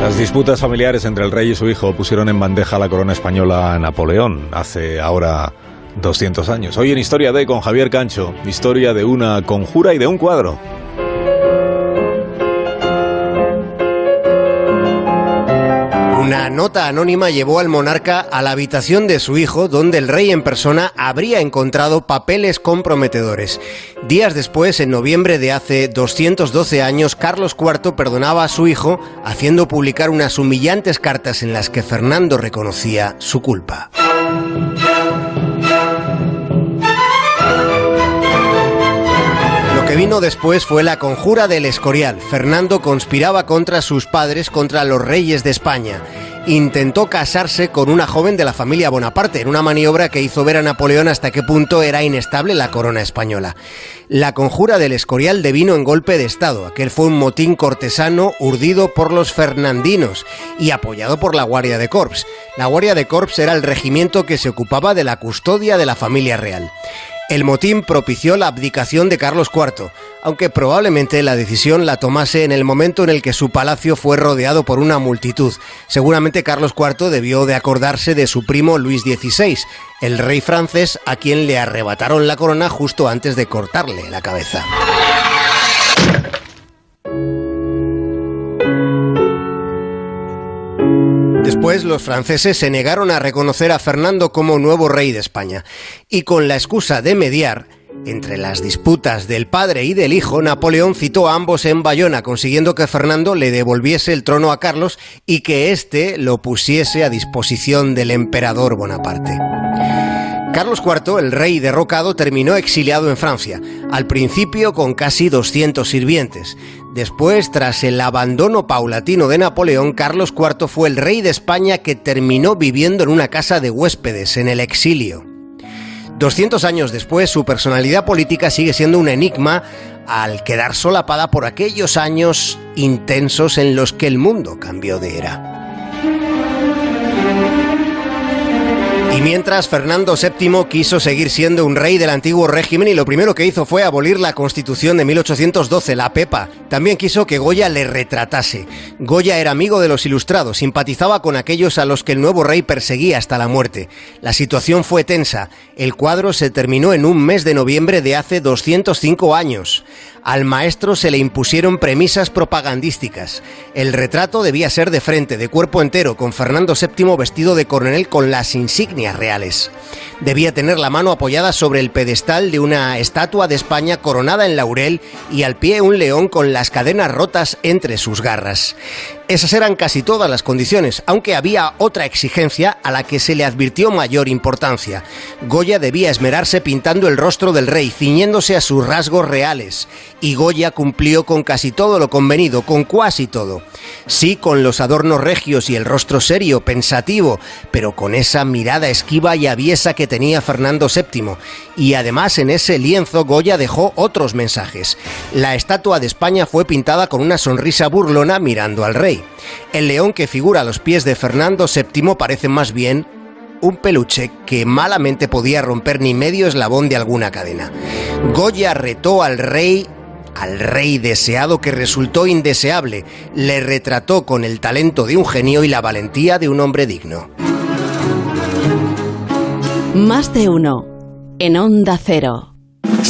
Las disputas familiares entre el rey y su hijo pusieron en bandeja la corona española a Napoleón hace ahora 200 años. Hoy en Historia de con Javier Cancho, historia de una conjura y de un cuadro. Una nota anónima llevó al monarca a la habitación de su hijo, donde el rey en persona habría encontrado papeles comprometedores. Días después, en noviembre de hace 212 años, Carlos IV perdonaba a su hijo, haciendo publicar unas humillantes cartas en las que Fernando reconocía su culpa. Vino después fue la conjura del Escorial. Fernando conspiraba contra sus padres, contra los reyes de España. Intentó casarse con una joven de la familia Bonaparte, en una maniobra que hizo ver a Napoleón hasta qué punto era inestable la corona española. La conjura del Escorial devino en golpe de Estado. Aquel fue un motín cortesano urdido por los fernandinos y apoyado por la Guardia de Corps. La Guardia de Corps era el regimiento que se ocupaba de la custodia de la familia real. El motín propició la abdicación de Carlos IV, aunque probablemente la decisión la tomase en el momento en el que su palacio fue rodeado por una multitud. Seguramente Carlos IV debió de acordarse de su primo Luis XVI, el rey francés a quien le arrebataron la corona justo antes de cortarle la cabeza. Después los franceses se negaron a reconocer a Fernando como nuevo rey de España y con la excusa de mediar, entre las disputas del padre y del hijo, Napoleón citó a ambos en Bayona, consiguiendo que Fernando le devolviese el trono a Carlos y que éste lo pusiese a disposición del emperador Bonaparte. Carlos IV, el rey derrocado, terminó exiliado en Francia, al principio con casi 200 sirvientes. Después, tras el abandono paulatino de Napoleón, Carlos IV fue el rey de España que terminó viviendo en una casa de huéspedes, en el exilio. 200 años después, su personalidad política sigue siendo un enigma al quedar solapada por aquellos años intensos en los que el mundo cambió de era. Y mientras Fernando VII quiso seguir siendo un rey del antiguo régimen y lo primero que hizo fue abolir la constitución de 1812, la PEPA. También quiso que Goya le retratase. Goya era amigo de los ilustrados, simpatizaba con aquellos a los que el nuevo rey perseguía hasta la muerte. La situación fue tensa. El cuadro se terminó en un mes de noviembre de hace 205 años. Al maestro se le impusieron premisas propagandísticas. El retrato debía ser de frente, de cuerpo entero, con Fernando VII vestido de coronel con las insignias reales. Debía tener la mano apoyada sobre el pedestal de una estatua de España coronada en laurel y al pie un león con las cadenas rotas entre sus garras. Esas eran casi todas las condiciones, aunque había otra exigencia a la que se le advirtió mayor importancia. Goya debía esmerarse pintando el rostro del rey, ciñéndose a sus rasgos reales, y Goya cumplió con casi todo lo convenido, con casi todo. Sí, con los adornos regios y el rostro serio, pensativo, pero con esa mirada esquiva y aviesa que tenía Fernando VII. Y además en ese lienzo Goya dejó otros mensajes. La estatua de España fue pintada con una sonrisa burlona mirando al El león que figura a los pies de Fernando VII parece más bien un peluche que malamente podía romper ni medio eslabón de alguna cadena. Goya retó al rey al rey deseado que resultó indeseable, le retrató con el talento de un genio y la valentía de un hombre digno. Más de uno en Onda Cero.